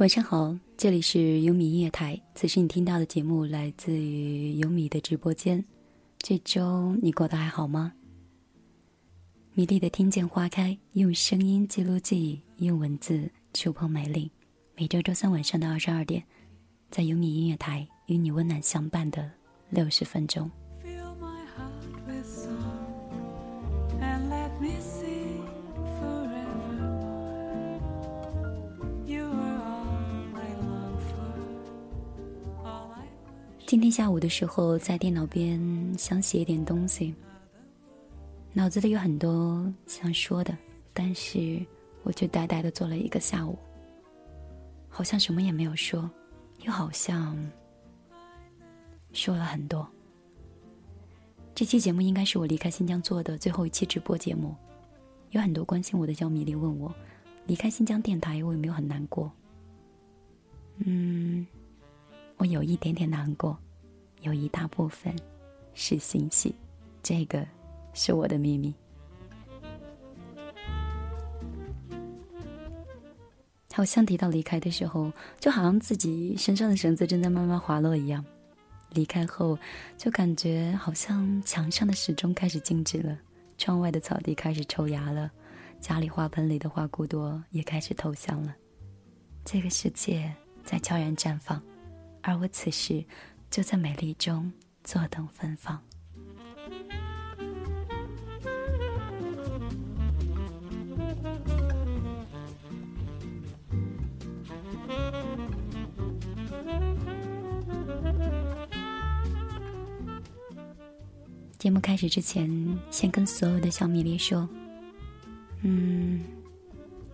晚上好，这里是优米音乐台。此时你听到的节目来自于优米的直播间。这周你过得还好吗？米粒的听见花开，用声音记录记忆，用文字触碰美丽。每周周三晚上的二十二点，在优米音乐台与你温暖相伴的六十分钟。今天下午的时候，在电脑边想写一点东西，脑子里有很多想说的，但是我就呆呆的坐了一个下午，好像什么也没有说，又好像说了很多。这期节目应该是我离开新疆做的最后一期直播节目，有很多关心我的小米粒问我，离开新疆电台我有没有很难过？嗯。我有一点点难过，有一大部分是欣喜，这个是我的秘密。好像提到离开的时候，就好像自己身上的绳子正在慢慢滑落一样。离开后，就感觉好像墙上的时钟开始静止了，窗外的草地开始抽芽了，家里花盆里的花骨朵也开始透香了，这个世界在悄然绽放。而我此时就在美丽中坐等芬芳。节目开始之前，先跟所有的小米粒说：“嗯，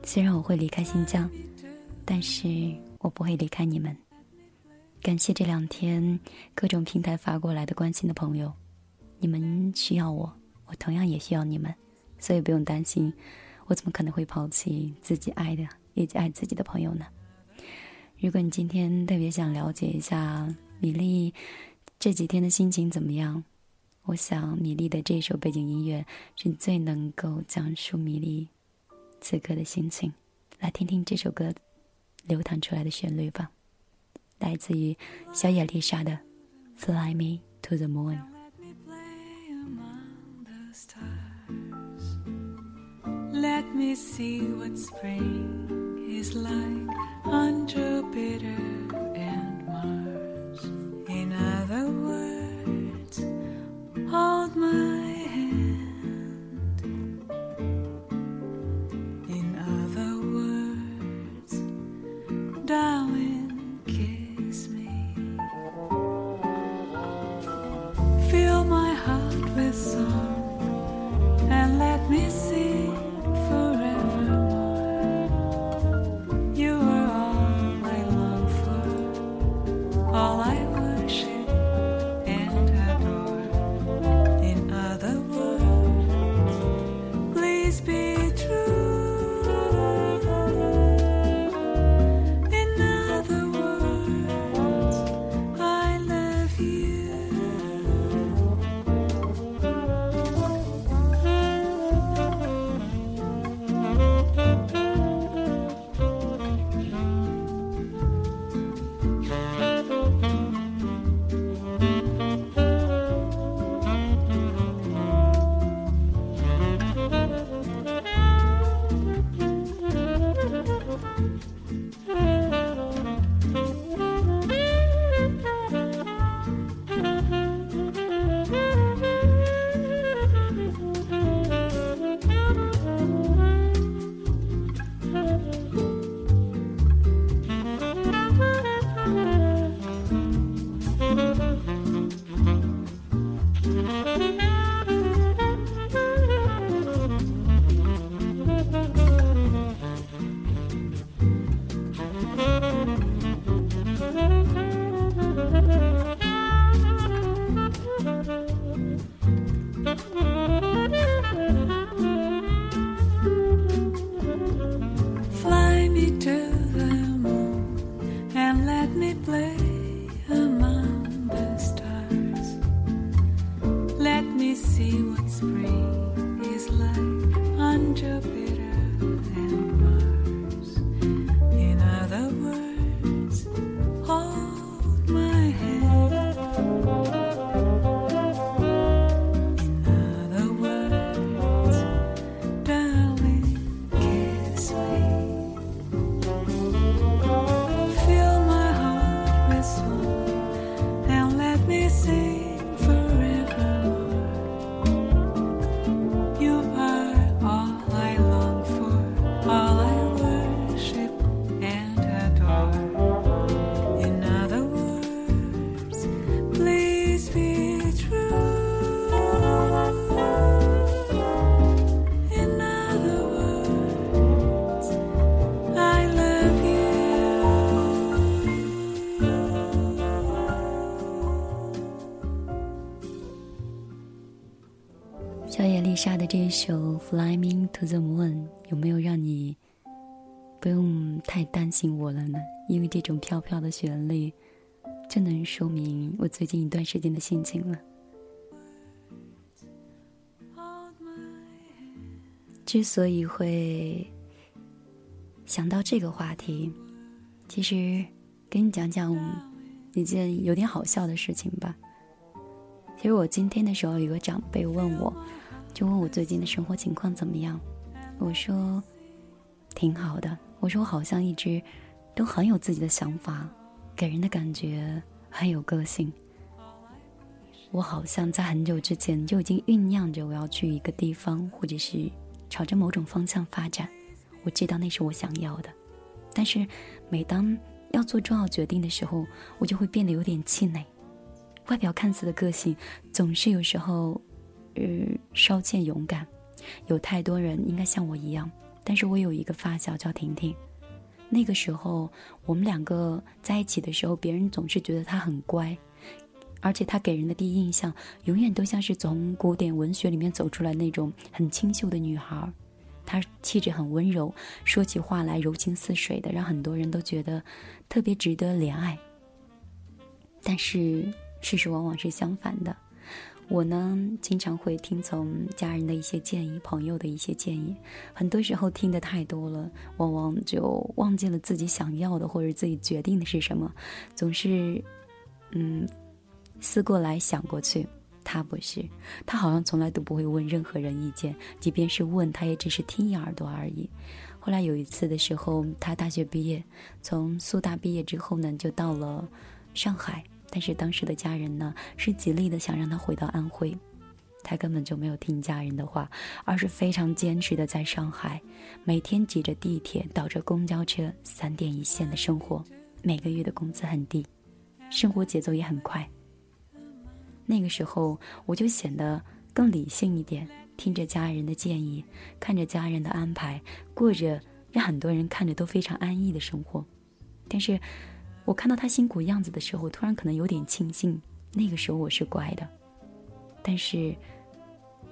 虽然我会离开新疆，但是我不会离开你们。”感谢这两天各种平台发过来的关心的朋友，你们需要我，我同样也需要你们，所以不用担心，我怎么可能会抛弃自己爱的以及爱自己的朋友呢？如果你今天特别想了解一下米粒这几天的心情怎么样，我想米粒的这首背景音乐是最能够讲述米粒此刻的心情，来听听这首歌流淌出来的旋律吧。来自于小野丽莎的《Fly Me to the Moon》。Let me see what spring is like on Jupiter and Mars. In other words, hold my 《Flying to the Moon》有没有让你不用太担心我了呢？因为这种飘飘的旋律，就能说明我最近一段时间的心情了。之所以会想到这个话题，其实跟你讲讲一件有点好笑的事情吧。其实我今天的时候，有个长辈问我，就问我最近的生活情况怎么样。我说挺好的。我说我好像一直都很有自己的想法，给人的感觉很有个性。我好像在很久之前就已经酝酿着我要去一个地方，或者是。朝着某种方向发展，我知道那是我想要的，但是每当要做重要决定的时候，我就会变得有点气馁。外表看似的个性，总是有时候，呃，稍欠勇敢。有太多人应该像我一样，但是我有一个发小叫婷婷。那个时候我们两个在一起的时候，别人总是觉得她很乖。而且她给人的第一印象，永远都像是从古典文学里面走出来那种很清秀的女孩。她气质很温柔，说起话来柔情似水的，让很多人都觉得特别值得怜爱。但是事实往往是相反的。我呢，经常会听从家人的一些建议，朋友的一些建议，很多时候听的太多了，往往就忘记了自己想要的或者自己决定的是什么，总是，嗯。思过来想过去，他不是，他好像从来都不会问任何人意见，即便是问，他也只是听一耳朵而已。后来有一次的时候，他大学毕业，从苏大毕业之后呢，就到了上海，但是当时的家人呢，是极力的想让他回到安徽，他根本就没有听家人的话，而是非常坚持的在上海，每天挤着地铁，倒着公交车，三点一线的生活，每个月的工资很低，生活节奏也很快。那个时候，我就显得更理性一点，听着家人的建议，看着家人的安排，过着让很多人看着都非常安逸的生活。但是，我看到他辛苦样子的时候，突然可能有点庆幸，那个时候我是乖的。但是。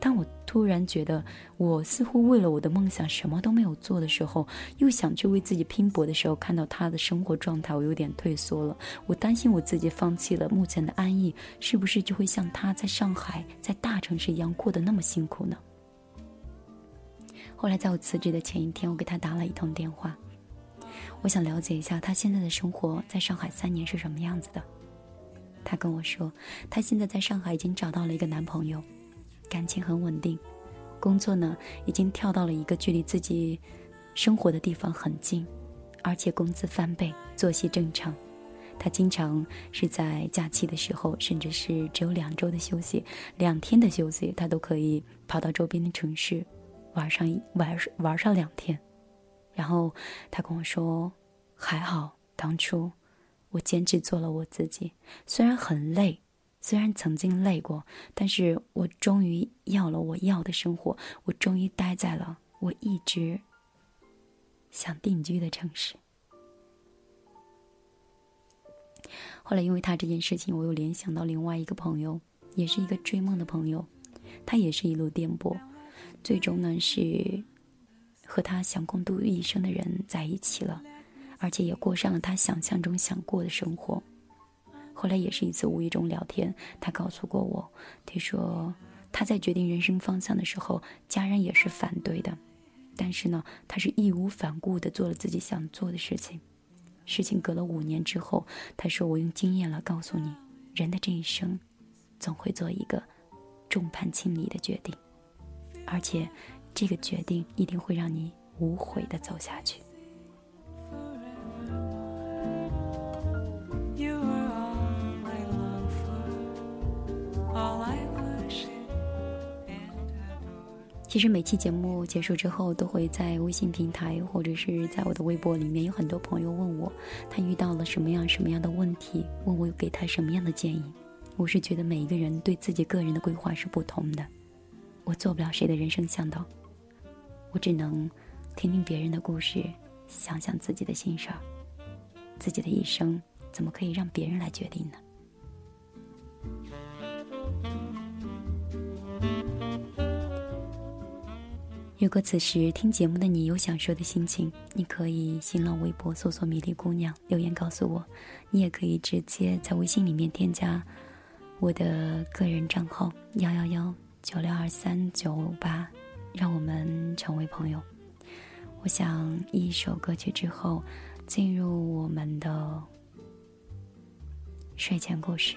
当我突然觉得我似乎为了我的梦想什么都没有做的时候，又想去为自己拼搏的时候，看到他的生活状态，我有点退缩了。我担心我自己放弃了目前的安逸，是不是就会像他在上海在大城市一样过得那么辛苦呢？后来在我辞职的前一天，我给他打了一通电话，我想了解一下他现在的生活在上海三年是什么样子的。他跟我说，他现在在上海已经找到了一个男朋友。感情很稳定，工作呢已经跳到了一个距离自己生活的地方很近，而且工资翻倍，作息正常。他经常是在假期的时候，甚至是只有两周的休息，两天的休息，他都可以跑到周边的城市玩上玩玩上两天。然后他跟我说：“还好当初我坚持做了我自己，虽然很累。”虽然曾经累过，但是我终于要了我要的生活。我终于待在了我一直想定居的城市。后来因为他这件事情，我又联想到另外一个朋友，也是一个追梦的朋友，他也是一路颠簸，最终呢是和他想共度一生的人在一起了，而且也过上了他想象中想过的生活。后来也是一次无意中聊天，他告诉过我，他说他在决定人生方向的时候，家人也是反对的，但是呢，他是义无反顾的做了自己想做的事情。事情隔了五年之后，他说：“我用经验来告诉你，人的这一生，总会做一个众叛亲离的决定，而且这个决定一定会让你无悔的走下去。”其实每期节目结束之后，都会在微信平台或者是在我的微博里面，有很多朋友问我，他遇到了什么样什么样的问题，问我给他什么样的建议。我是觉得每一个人对自己个人的规划是不同的，我做不了谁的人生向导，我只能听听别人的故事，想想自己的心事儿。自己的一生怎么可以让别人来决定呢？如果此时听节目的你有想说的心情，你可以新浪微博搜索“米粒姑娘”留言告诉我，你也可以直接在微信里面添加我的个人账号幺幺幺九六二三九五八，让我们成为朋友。我想一首歌曲之后，进入我们的睡前故事。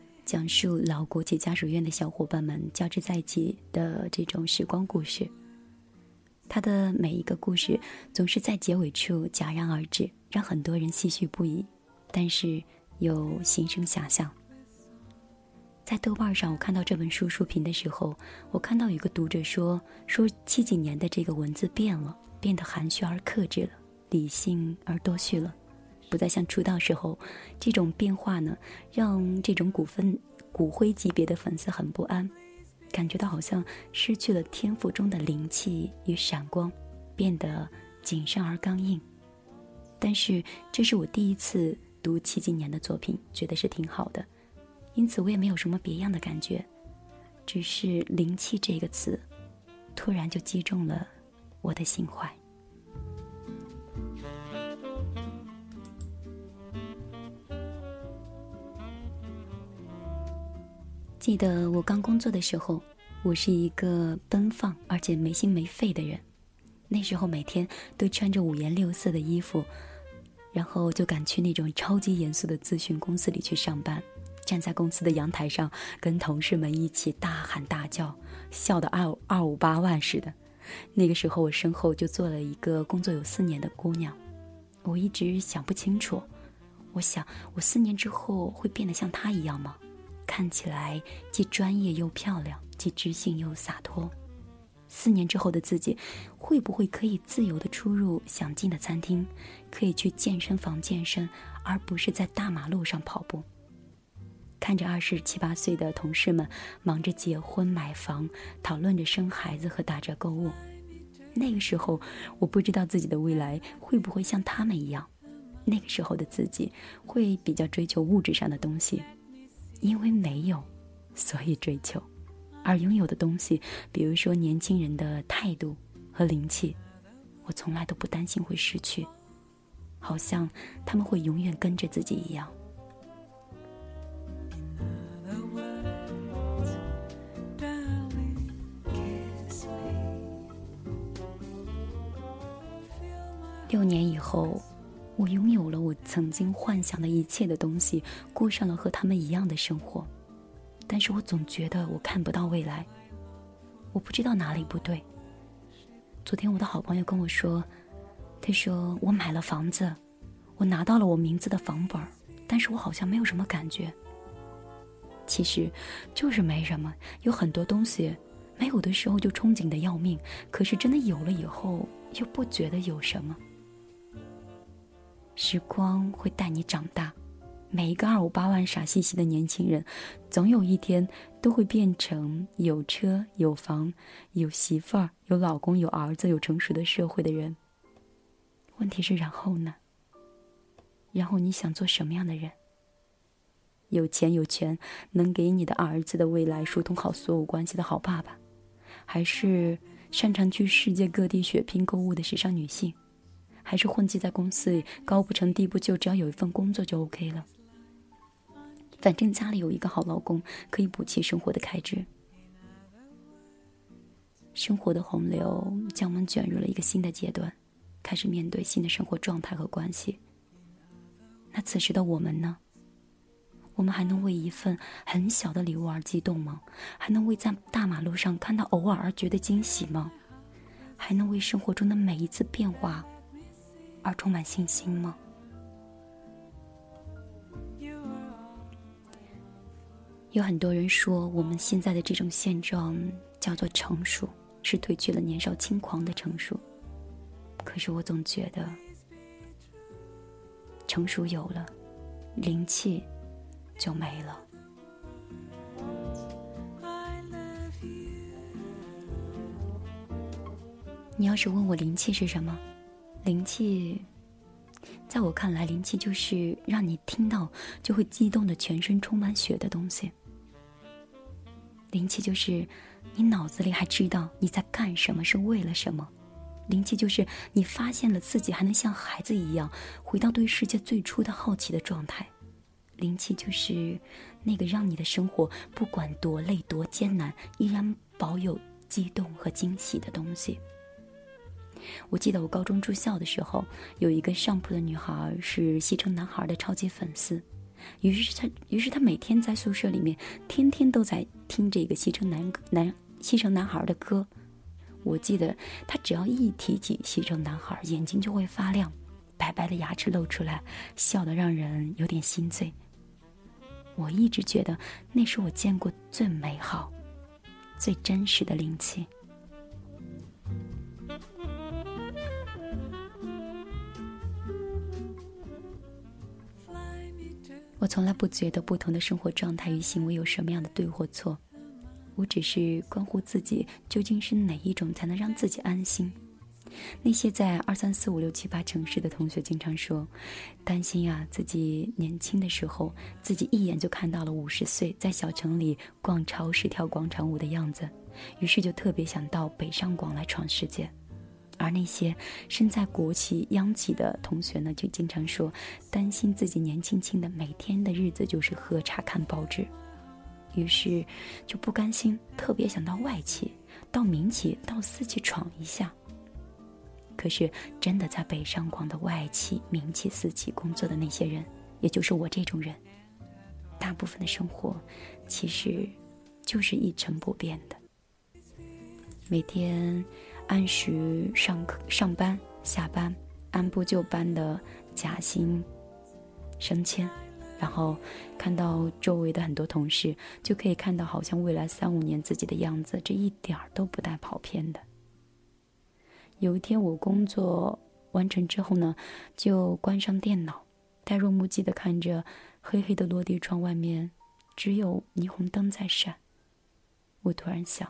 讲述老国企家属院的小伙伴们交织在一起的这种时光故事。他的每一个故事总是在结尾处戛然而止，让很多人唏嘘不已，但是又心生遐想。在豆瓣上，我看到这本书书评的时候，我看到有个读者说：“说七几年的这个文字变了，变得含蓄而克制了，理性而多绪了，不再像出道时候这种变化呢，让这种骨分骨灰级别的粉丝很不安，感觉到好像失去了天赋中的灵气与闪光，变得谨慎而刚硬。但是这是我第一次读七几年的作品，觉得是挺好的。”因此，我也没有什么别样的感觉，只是“灵气”这个词，突然就击中了我的心怀。记得我刚工作的时候，我是一个奔放而且没心没肺的人，那时候每天都穿着五颜六色的衣服，然后就赶去那种超级严肃的咨询公司里去上班。站在公司的阳台上，跟同事们一起大喊大叫，笑得二二五八万似的。那个时候，我身后就坐了一个工作有四年的姑娘。我一直想不清楚，我想我四年之后会变得像她一样吗？看起来既专业又漂亮，既知性又洒脱。四年之后的自己，会不会可以自由的出入想进的餐厅，可以去健身房健身，而不是在大马路上跑步？看着二十七八岁的同事们忙着结婚买房，讨论着生孩子和打折购物，那个时候我不知道自己的未来会不会像他们一样。那个时候的自己会比较追求物质上的东西，因为没有，所以追求；而拥有的东西，比如说年轻人的态度和灵气，我从来都不担心会失去，好像他们会永远跟着自己一样。六年以后，我拥有了我曾经幻想的一切的东西，过上了和他们一样的生活。但是我总觉得我看不到未来，我不知道哪里不对。昨天我的好朋友跟我说，他说我买了房子，我拿到了我名字的房本，但是我好像没有什么感觉。其实，就是没什么。有很多东西，没有的时候就憧憬的要命，可是真的有了以后，又不觉得有什么。时光会带你长大，每一个二五八万傻兮兮的年轻人，总有一天都会变成有车有房、有媳妇儿、有老公、有儿子、有成熟的社会的人。问题是，然后呢？然后你想做什么样的人？有钱有权，能给你的儿子的未来疏通好所有关系的好爸爸，还是擅长去世界各地血拼购物的时尚女性？还是混迹在公司里，高不成低不就，只要有一份工作就 OK 了。反正家里有一个好老公，可以补齐生活的开支。生活的洪流将我们卷入了一个新的阶段，开始面对新的生活状态和关系。那此时的我们呢？我们还能为一份很小的礼物而激动吗？还能为在大马路上看到偶尔而觉得惊喜吗？还能为生活中的每一次变化？而充满信心吗？有很多人说，我们现在的这种现状叫做成熟，是褪去了年少轻狂的成熟。可是我总觉得，成熟有了，灵气就没了。你要是问我灵气是什么？灵气，在我看来，灵气就是让你听到就会激动的全身充满血的东西。灵气就是你脑子里还知道你在干什么，是为了什么。灵气就是你发现了自己还能像孩子一样回到对世界最初的好奇的状态。灵气就是那个让你的生活不管多累多艰难，依然保有激动和惊喜的东西。我记得我高中住校的时候，有一个上铺的女孩是西城男孩的超级粉丝，于是她，于是她每天在宿舍里面，天天都在听这个西城男男西城男孩的歌。我记得她只要一提起西城男孩，眼睛就会发亮，白白的牙齿露出来，笑得让人有点心醉。我一直觉得那是我见过最美好、最真实的灵气。我从来不觉得不同的生活状态与行为有什么样的对或错，我只是关乎自己究竟是哪一种才能让自己安心。那些在二三四五六七八城市的同学经常说，担心呀自己年轻的时候，自己一眼就看到了五十岁在小城里逛超市跳广场舞的样子，于是就特别想到北上广来闯世界。而那些身在国企央企的同学呢，就经常说，担心自己年轻轻的每天的日子就是喝茶看报纸，于是就不甘心，特别想到外企、到民企、到私企闯一下。可是真的在北上广的外企、民企、私企工作的那些人，也就是我这种人，大部分的生活其实就是一成不变的，每天。按时上课、上班、下班，按部就班的加薪、升迁，然后看到周围的很多同事，就可以看到好像未来三五年自己的样子，这一点儿都不带跑偏的。有一天我工作完成之后呢，就关上电脑，呆若木鸡的看着黑黑的落地窗外面，只有霓虹灯在闪。我突然想。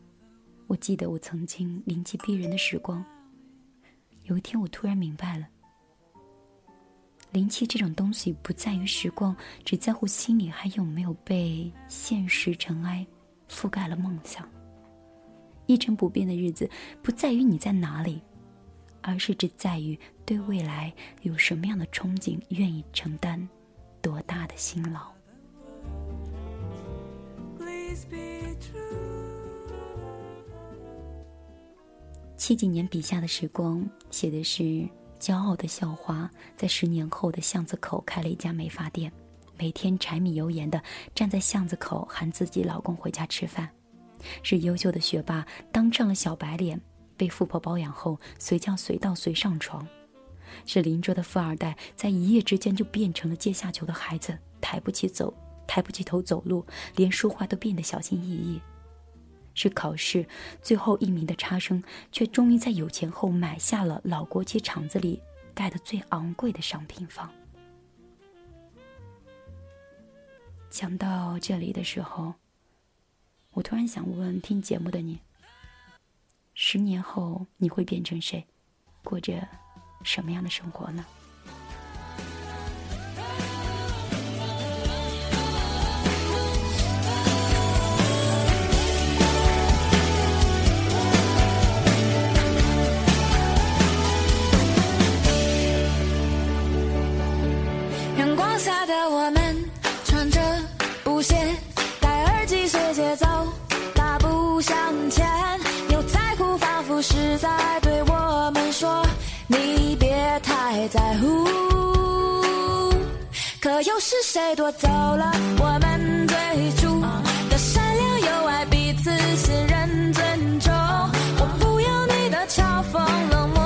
我记得我曾经灵气逼人的时光。有一天，我突然明白了，灵气这种东西不在于时光，只在乎心里还有没有被现实尘埃覆盖了梦想。一成不变的日子，不在于你在哪里，而是只在于对未来有什么样的憧憬，愿意承担多大的辛劳。七几年笔下的时光，写的是骄傲的校花，在十年后的巷子口开了一家美发店，每天柴米油盐的站在巷子口喊自己老公回家吃饭；是优秀的学霸，当上了小白脸，被富婆包养后随叫随到随上床；是邻桌的富二代，在一夜之间就变成了阶下囚的孩子，抬不起走，抬不起头走路，连说话都变得小心翼翼。是考试最后一名的差生，却终于在有钱后买下了老国企厂子里盖的最昂贵的商品房。讲到这里的时候，我突然想问听节目的你：十年后你会变成谁，过着什么样的生活呢？你别太在乎，可又是谁夺走了我们最初的善良、友爱、彼此信任、尊重？我不要你的嘲讽。冷漠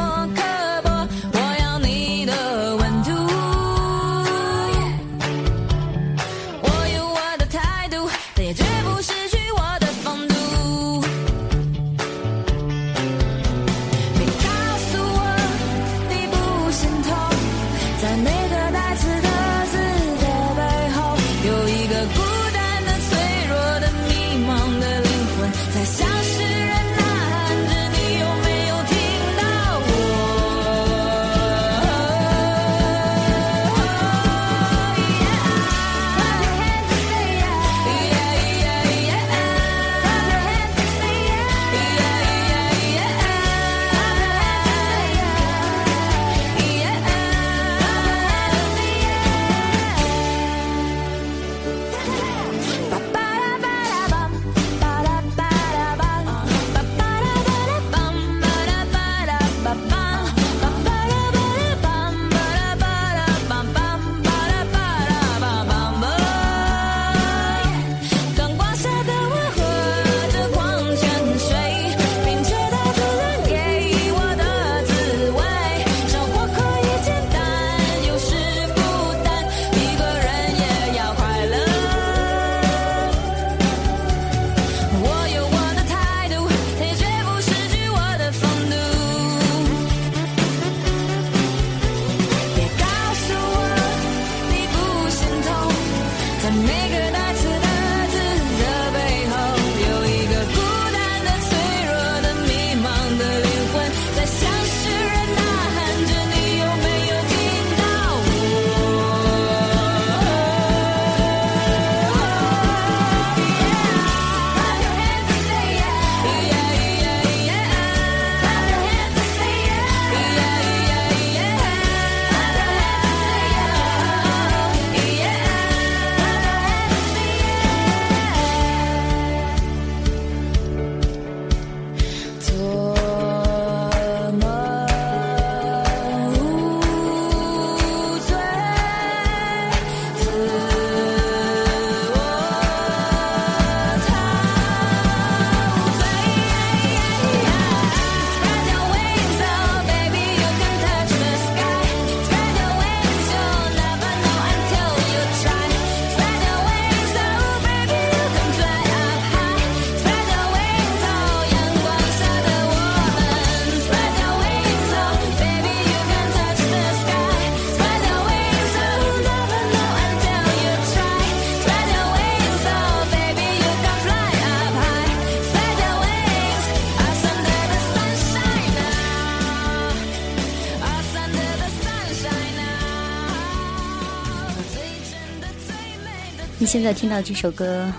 现在听到这首歌，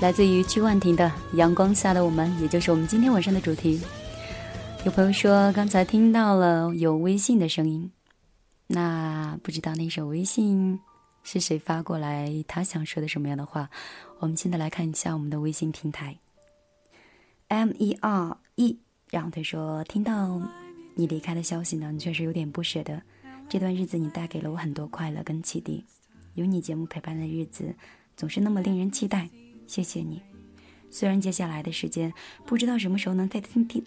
来自于曲婉婷的《阳光下的我们》，也就是我们今天晚上的主题。有朋友说刚才听到了有微信的声音，那不知道那首微信是谁发过来，他想说的什么样的话？我们现在来看一下我们的微信平台，M E R E，然后他说听到你离开的消息呢，确实有点不舍得。这段日子你带给了我很多快乐跟启迪。有你节目陪伴的日子，总是那么令人期待。谢谢你。虽然接下来的时间不知道什么时候能再听听，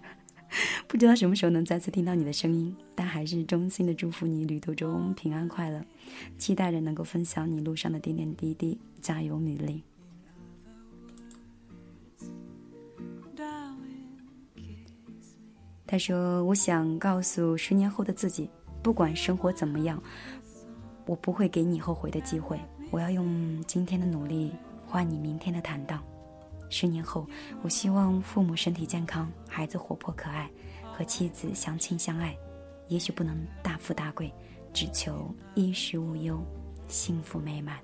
不知道什么时候能再次听到你的声音，但还是衷心的祝福你旅途中平安快乐，期待着能够分享你路上的点点滴滴。加油，米粒。他说：“我想告诉十年后的自己，不管生活怎么样。”我不会给你后悔的机会，我要用今天的努力换你明天的坦荡。十年后，我希望父母身体健康，孩子活泼可爱，和妻子相亲相爱。也许不能大富大贵，只求衣食无忧，幸福美满。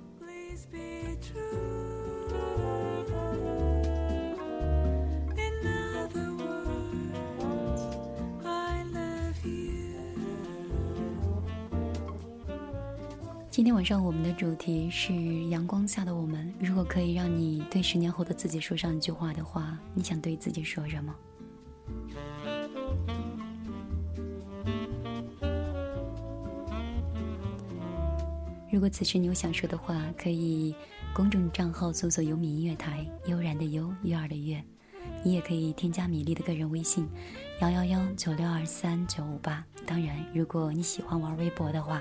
今天晚上我们的主题是阳光下的我们。如果可以让你对十年后的自己说上一句话的话，你想对自己说什么？如果此时你有想说的话，可以公众账号搜索“优米音乐台”，悠然的悠，悦耳的悦。你也可以添加米粒的个人微信：幺幺幺九六二三九五八。当然，如果你喜欢玩微博的话。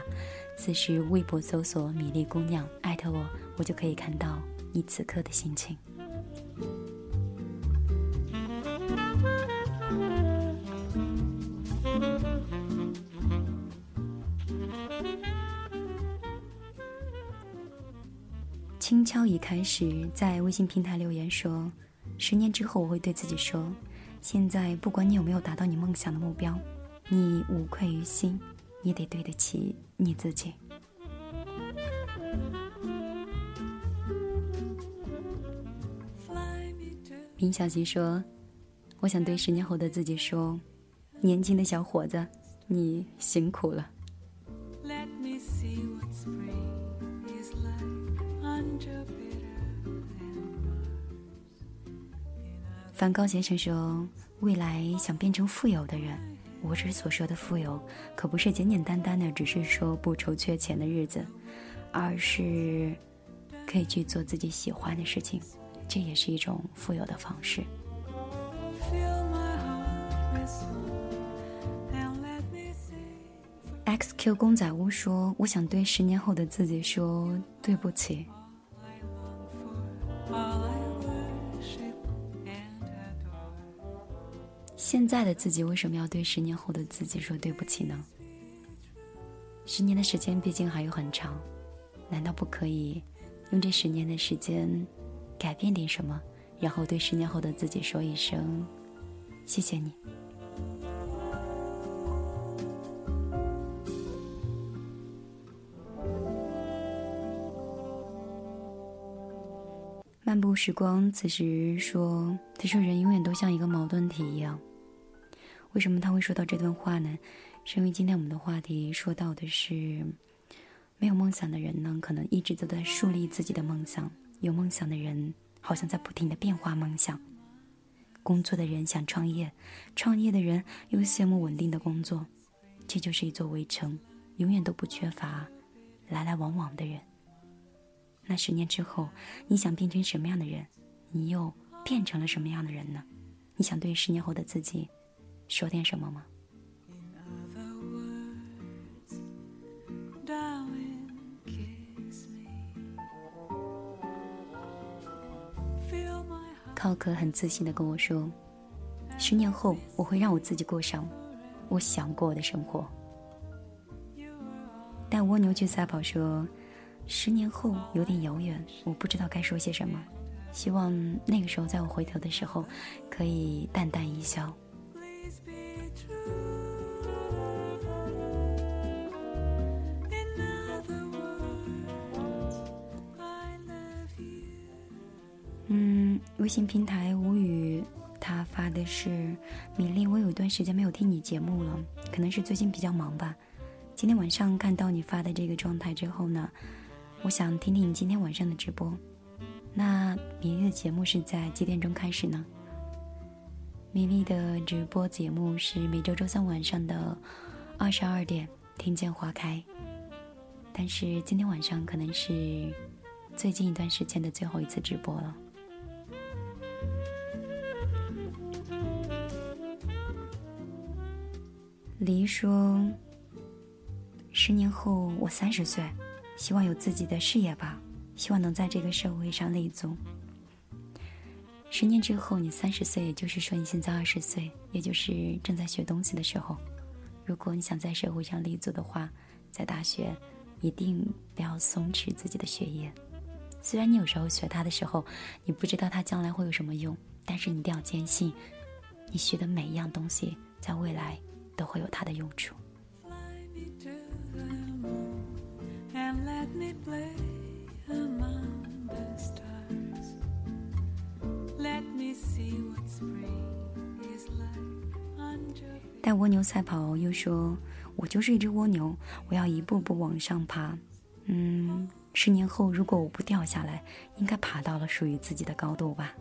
此时微博搜索“米粒姑娘”，艾特我，我就可以看到你此刻的心情。轻敲已开始在微信平台留言说：“十年之后，我会对自己说，现在不管你有没有达到你梦想的目标，你无愧于心。”你得对得起你自己。林小琪说：“我想对十年后的自己说，年轻的小伙子，你辛苦了。”梵高先生说：“未来想变成富有的人。”我这所说的富有，可不是简简单单的，只是说不愁缺钱的日子，而是可以去做自己喜欢的事情，这也是一种富有的方式。XQ 公仔屋说：“我想对十年后的自己说对不起。”现在的自己为什么要对十年后的自己说对不起呢？十年的时间毕竟还有很长，难道不可以用这十年的时间改变点什么，然后对十年后的自己说一声谢谢你？漫步时光，此时说，他说人永远都像一个矛盾体一样。为什么他会说到这段话呢？是因为今天我们的话题说到的是，没有梦想的人呢，可能一直都在树立自己的梦想；有梦想的人，好像在不停的变化梦想。工作的人想创业，创业的人又羡慕稳定的工作。这就是一座围城，永远都不缺乏来来往往的人。那十年之后，你想变成什么样的人？你又变成了什么样的人呢？你想对十年后的自己？说点什么吗？考可很自信的跟我说：“十年后我会让我自己过上我想过的生活。”但蜗牛去赛跑说：“十年后有点遥远，我不知道该说些什么。希望那个时候，在我回头的时候，可以淡淡一笑。”信平台无语，他发的是米粒，我有一段时间没有听你节目了，可能是最近比较忙吧。今天晚上看到你发的这个状态之后呢，我想听听你今天晚上的直播。那米粒的节目是在几点钟开始呢？米粒的直播节目是每周周三晚上的二十二点，听见花开。但是今天晚上可能是最近一段时间的最后一次直播了。黎说：“十年后我三十岁，希望有自己的事业吧，希望能在这个社会上立足。十年之后你三十岁，也就是说你现在二十岁，也就是正在学东西的时候。如果你想在社会上立足的话，在大学一定不要松弛自己的学业。虽然你有时候学它的时候，你不知道它将来会有什么用，但是你一定要坚信，你学的每一样东西在未来。”都会有它的用处。带蜗牛赛跑又说：“我就是一只蜗牛，我要一步步往上爬。嗯，十年后如果我不掉下来，应该爬到了属于自己的高度吧。”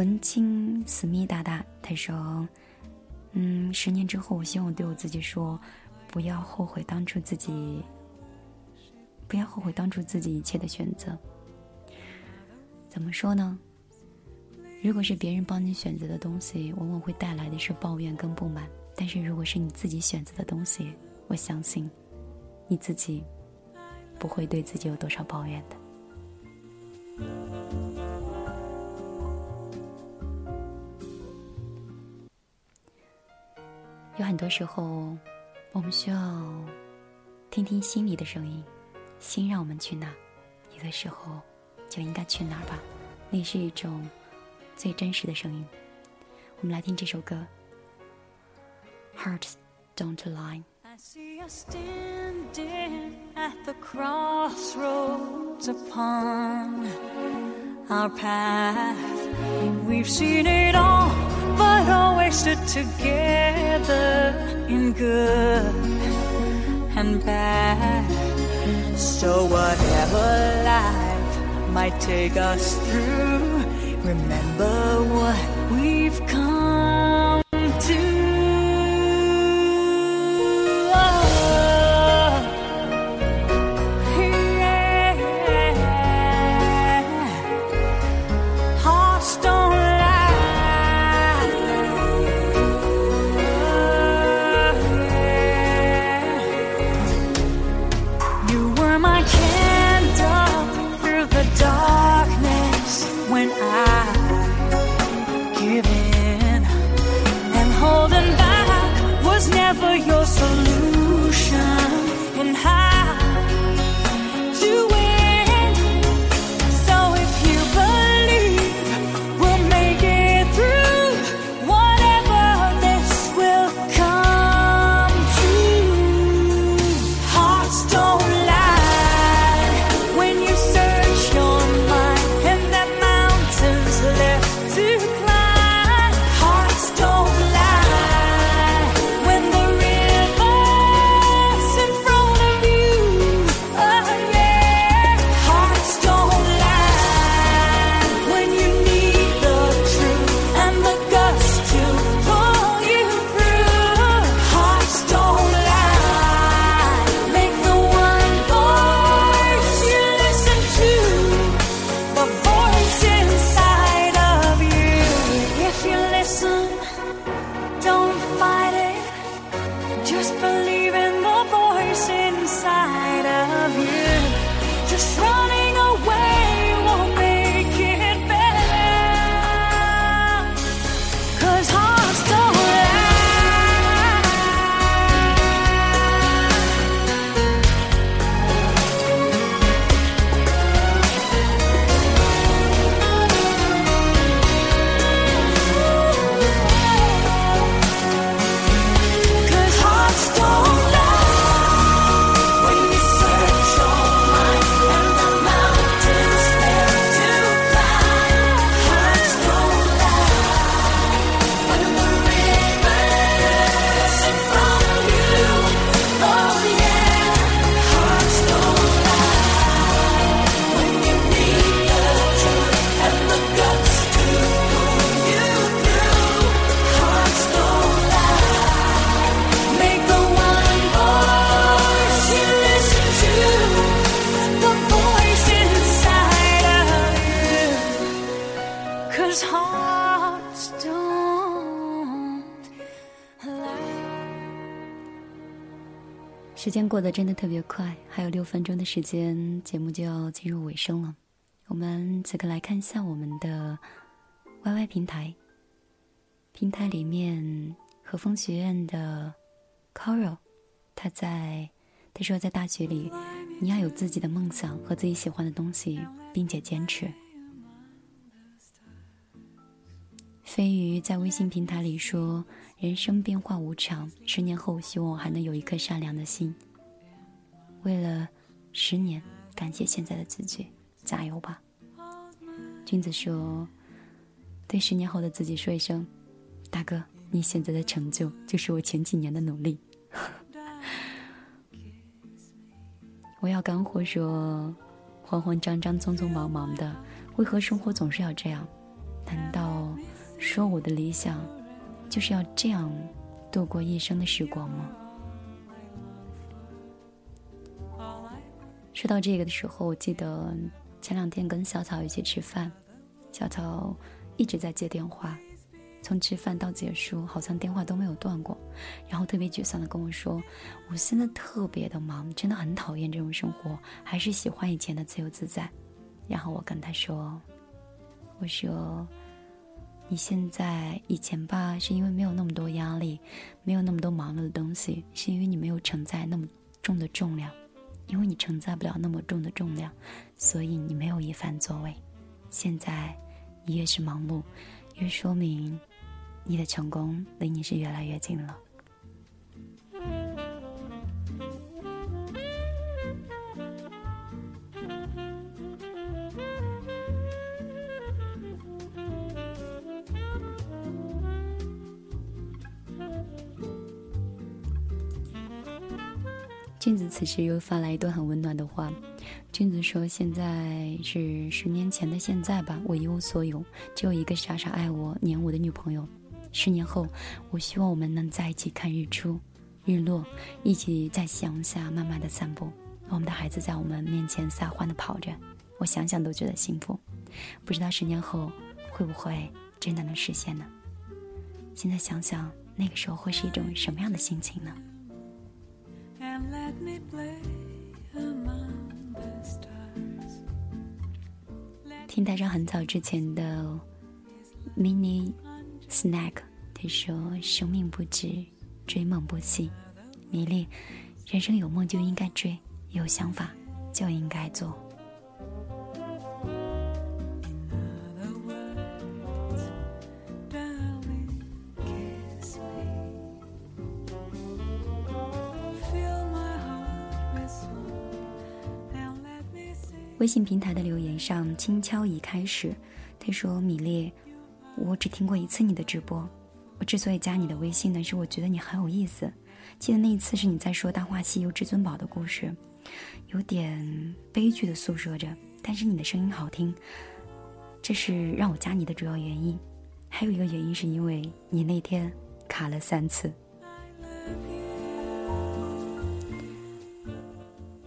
文青思密达达他说：“嗯，十年之后，我希望对我自己说，不要后悔当初自己，不要后悔当初自己一切的选择。怎么说呢？如果是别人帮你选择的东西，往往会带来的是抱怨跟不满；但是如果是你自己选择的东西，我相信，你自己不会对自己有多少抱怨的。”有很多时候，我们需要听听心里的声音，心让我们去哪，有的时候就应该去哪儿吧。那是一种最真实的声音。我们来听这首歌，Hearts Don't Lie。But always stood together in good and bad. So whatever life might take us through, remember 过得真的特别快，还有六分钟的时间，节目就要进入尾声了。我们此刻来看一下我们的 YY 平台。平台里面，和风学院的 Coral，他在他说，在大学里，你要有自己的梦想和自己喜欢的东西，并且坚持。飞鱼在微信平台里说。人生变化无常，十年后希望我还能有一颗善良的心。为了十年，感谢现在的自己，加油吧！君子说：“对十年后的自己说一声，大哥，你现在的成就就是我前几年的努力。”我要干货说：“慌慌张张，匆匆忙忙的，为何生活总是要这样？难道说我的理想？”就是要这样度过一生的时光吗？说到这个的时候，我记得前两天跟小草一起吃饭，小草一直在接电话，从吃饭到结束，好像电话都没有断过，然后特别沮丧的跟我说：“我现在特别的忙，真的很讨厌这种生活，还是喜欢以前的自由自在。”然后我跟他说：“我说。”你现在以前吧，是因为没有那么多压力，没有那么多忙碌的东西，是因为你没有承载那么重的重量，因为你承载不了那么重的重量，所以你没有一番作为。现在你越是忙碌，越说明你的成功离你是越来越近了。君子此时又发来一段很温暖的话。君子说：“现在是十年前的现在吧，我一无所有，只有一个傻傻爱我、黏我的女朋友。十年后，我希望我们能在一起看日出、日落，一起在夕阳下慢慢的散步。我们的孩子在我们面前撒欢的跑着，我想想都觉得幸福。不知道十年后会不会真的能实现呢？现在想想，那个时候会是一种什么样的心情呢？”听台上很早之前的 mini snack，他说：“生命不止，追梦不息。”米粒，人生有梦就应该追，有想法就应该做。微信平台的留言上，轻敲已开始。他说：“米粒，我只听过一次你的直播。我之所以加你的微信呢，是我觉得你很有意思。记得那一次是你在说《大话西游》至尊宝的故事，有点悲剧的诉说着，但是你的声音好听，这是让我加你的主要原因。还有一个原因是因为你那天卡了三次。”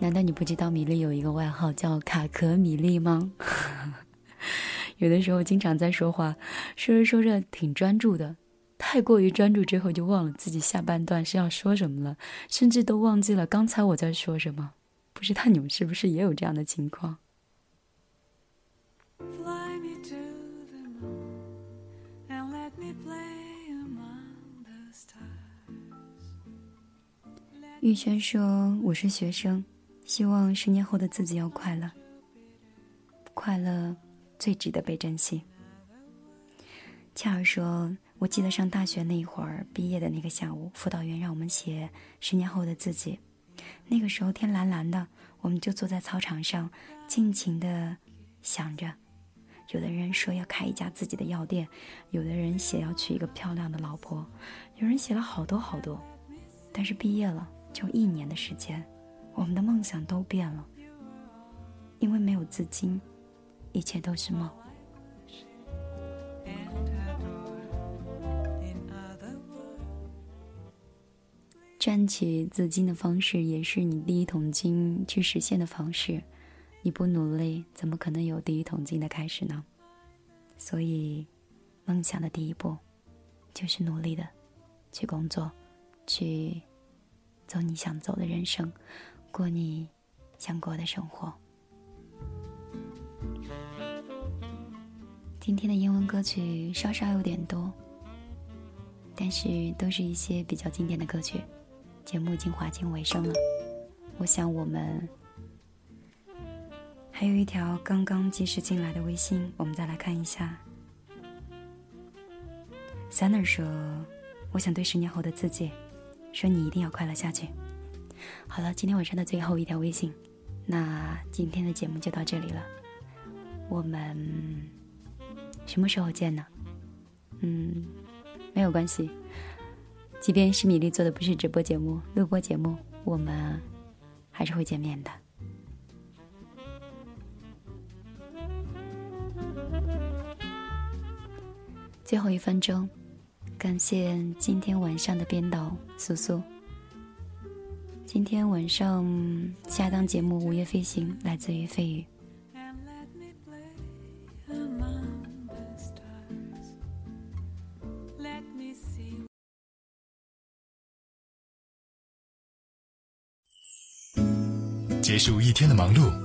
难道你不知道米粒有一个外号叫卡壳米粒吗？有的时候经常在说话，说着说着挺专注的，太过于专注之后就忘了自己下半段是要说什么了，甚至都忘记了刚才我在说什么。不知道你们是不是也有这样的情况？玉轩说：“我是学生。”希望十年后的自己要快乐，快乐最值得被珍惜。恰儿说：“我记得上大学那一会儿，毕业的那个下午，辅导员让我们写十年后的自己。那个时候天蓝蓝的，我们就坐在操场上，尽情的想着。有的人说要开一家自己的药店，有的人写要娶一个漂亮的老婆，有人写了好多好多。但是毕业了，就一年的时间。”我们的梦想都变了，因为没有资金，一切都是梦。赚取资金的方式，也是你第一桶金去实现的方式。你不努力，怎么可能有第一桶金的开始呢？所以，梦想的第一步，就是努力的去工作，去。走你想走的人生，过你想过的生活。今天的英文歌曲稍稍有点多，但是都是一些比较经典的歌曲。节目已经滑进尾声了，我想我们还有一条刚刚及时进来的微信，我们再来看一下。Sunner 说：“我想对十年后的自己说，你一定要快乐下去。”好了，今天晚上的最后一条微信，那今天的节目就到这里了，我们。什么时候见呢？嗯，没有关系。即便是米粒做的不是直播节目、录播节目，我们还是会见面的。最后一分钟，感谢今天晚上的编导苏苏。今天晚上下档节目《午夜飞行》来自于飞宇。结束一天的忙碌。